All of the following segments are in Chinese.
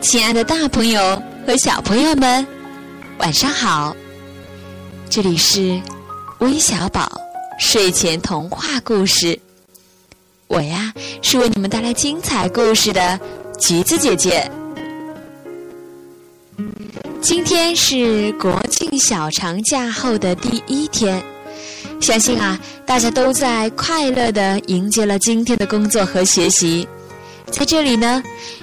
亲爱的，大朋友和小朋友们，晚上好！这里是微小宝睡前童话故事，我呀是为你们带来精彩故事的橘子姐姐。今天是国庆小长假后的第一天，相信啊，大家都在快乐的迎接了今天的工作和学习。在这里呢，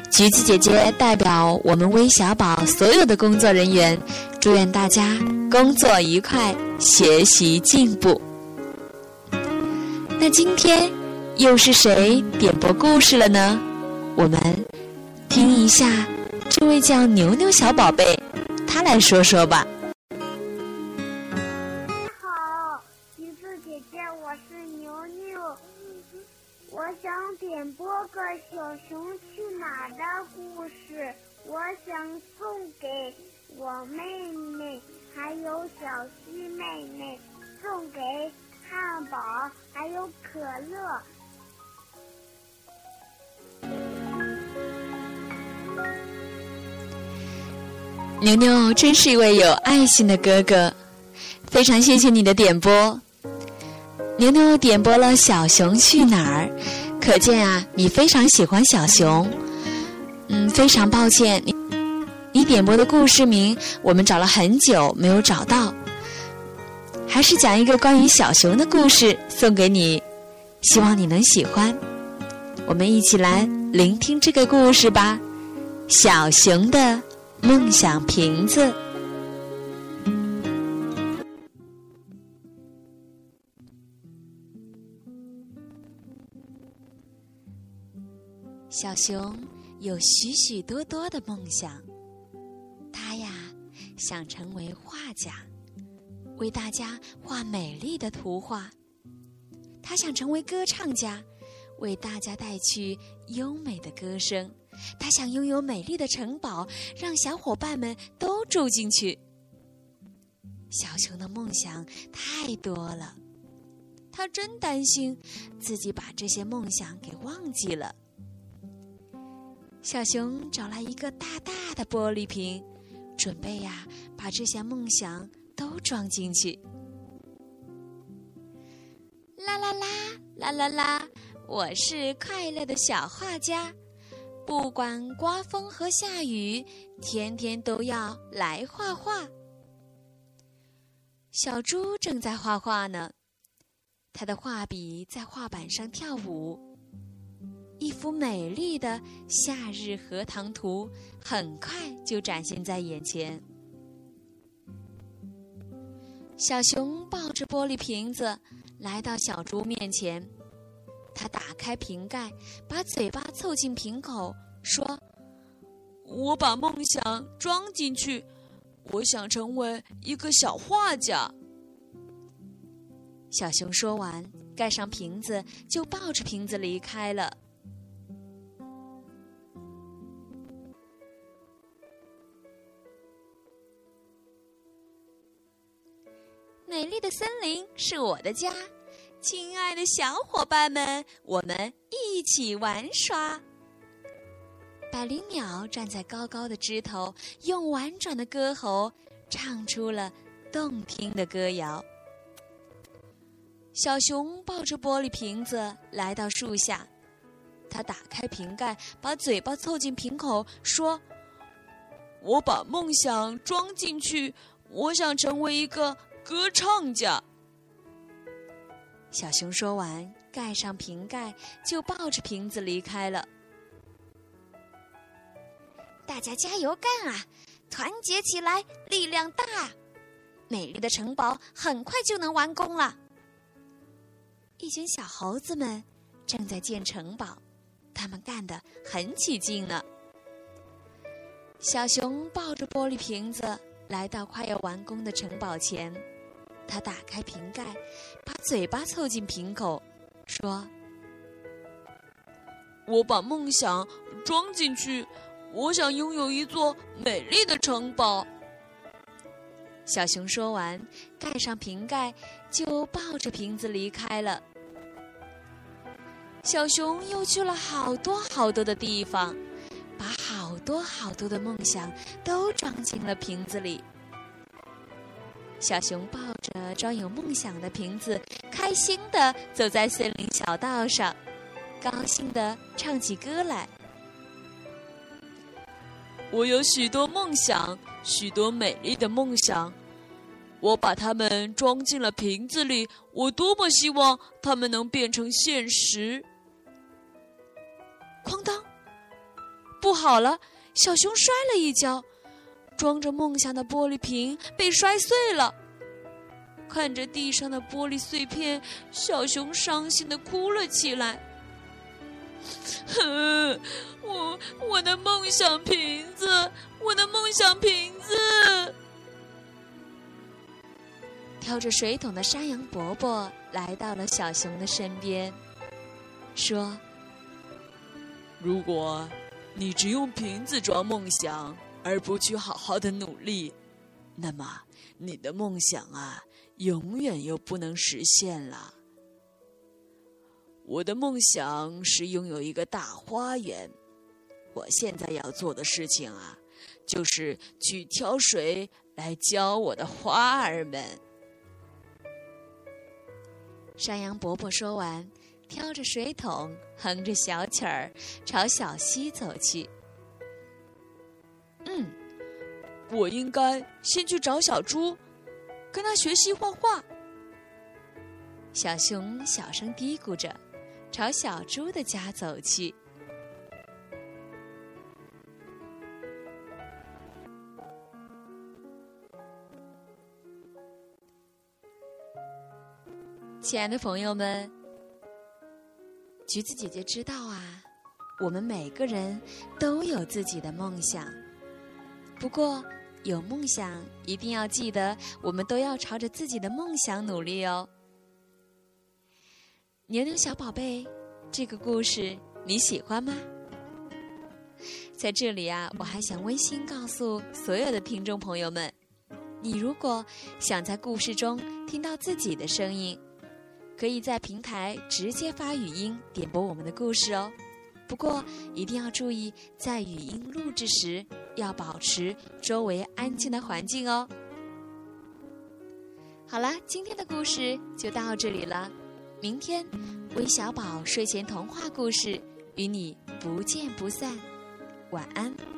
橘子姐姐代表我们微小宝所有的工作人员，祝愿大家工作愉快，学习进步。那今天又是谁点播故事了呢？我们听一下这位叫牛牛小宝贝。他来说说吧。小鸡妹妹，送给汉堡，还有可乐。牛牛真是一位有爱心的哥哥，非常谢谢你的点播。牛牛点播了《小熊去哪儿》，可见啊，你非常喜欢小熊。嗯，非常抱歉，你你点播的故事名我们找了很久没有找到，还是讲一个关于小熊的故事送给你，希望你能喜欢。我们一起来聆听这个故事吧，《小熊的》。梦想瓶子。小熊有许许多多的梦想，他呀想成为画家，为大家画美丽的图画；他想成为歌唱家，为大家带去优美的歌声。他想拥有美丽的城堡，让小伙伴们都住进去。小熊的梦想太多了，他真担心自己把这些梦想给忘记了。小熊找来一个大大的玻璃瓶，准备呀把这些梦想都装进去。啦啦啦啦啦啦！我是快乐的小画家。不管刮风和下雨，天天都要来画画。小猪正在画画呢，他的画笔在画板上跳舞，一幅美丽的夏日荷塘图很快就展现在眼前。小熊抱着玻璃瓶子来到小猪面前。他打开瓶盖，把嘴巴凑近瓶口，说：“我把梦想装进去，我想成为一个小画家。”小熊说完，盖上瓶子，就抱着瓶子离开了。美丽的森林是我的家。亲爱的小伙伴们，我们一起玩耍。百灵鸟站在高高的枝头，用婉转的歌喉唱出了动听的歌谣。小熊抱着玻璃瓶子来到树下，他打开瓶盖，把嘴巴凑近瓶口，说：“我把梦想装进去，我想成为一个歌唱家。”小熊说完，盖上瓶盖，就抱着瓶子离开了。大家加油干啊！团结起来，力量大！美丽的城堡很快就能完工了。一群小猴子们正在建城堡，他们干得很起劲呢。小熊抱着玻璃瓶子来到快要完工的城堡前。他打开瓶盖，把嘴巴凑近瓶口，说：“我把梦想装进去，我想拥有一座美丽的城堡。”小熊说完，盖上瓶盖，就抱着瓶子离开了。小熊又去了好多好多的地方，把好多好多的梦想都装进了瓶子里。小熊抱着装有梦想的瓶子，开心的走在森林小道上，高兴的唱起歌来。我有许多梦想，许多美丽的梦想，我把它们装进了瓶子里。我多么希望它们能变成现实！哐当，不好了！小熊摔了一跤。装着梦想的玻璃瓶被摔碎了，看着地上的玻璃碎片，小熊伤心的哭了起来。哼，我我的梦想瓶子，我的梦想瓶子！挑着水桶的山羊伯伯来到了小熊的身边，说：“如果你只用瓶子装梦想。”而不去好好的努力，那么你的梦想啊，永远又不能实现了。我的梦想是拥有一个大花园。我现在要做的事情啊，就是去挑水来浇我的花儿们。山羊伯伯说完，挑着水桶，哼着小曲儿，朝小溪走去。嗯，我应该先去找小猪，跟他学习画画。小熊小声嘀咕着，朝小猪的家走去。亲爱的朋友们，橘子姐姐知道啊，我们每个人都有自己的梦想。不过，有梦想一定要记得，我们都要朝着自己的梦想努力哦。牛牛小宝贝，这个故事你喜欢吗？在这里啊，我还想温馨告诉所有的听众朋友们：你如果想在故事中听到自己的声音，可以在平台直接发语音点播我们的故事哦。不过一定要注意，在语音录制时要保持周围安静的环境哦。好了，今天的故事就到这里了。明天，微小宝睡前童话故事与你不见不散。晚安。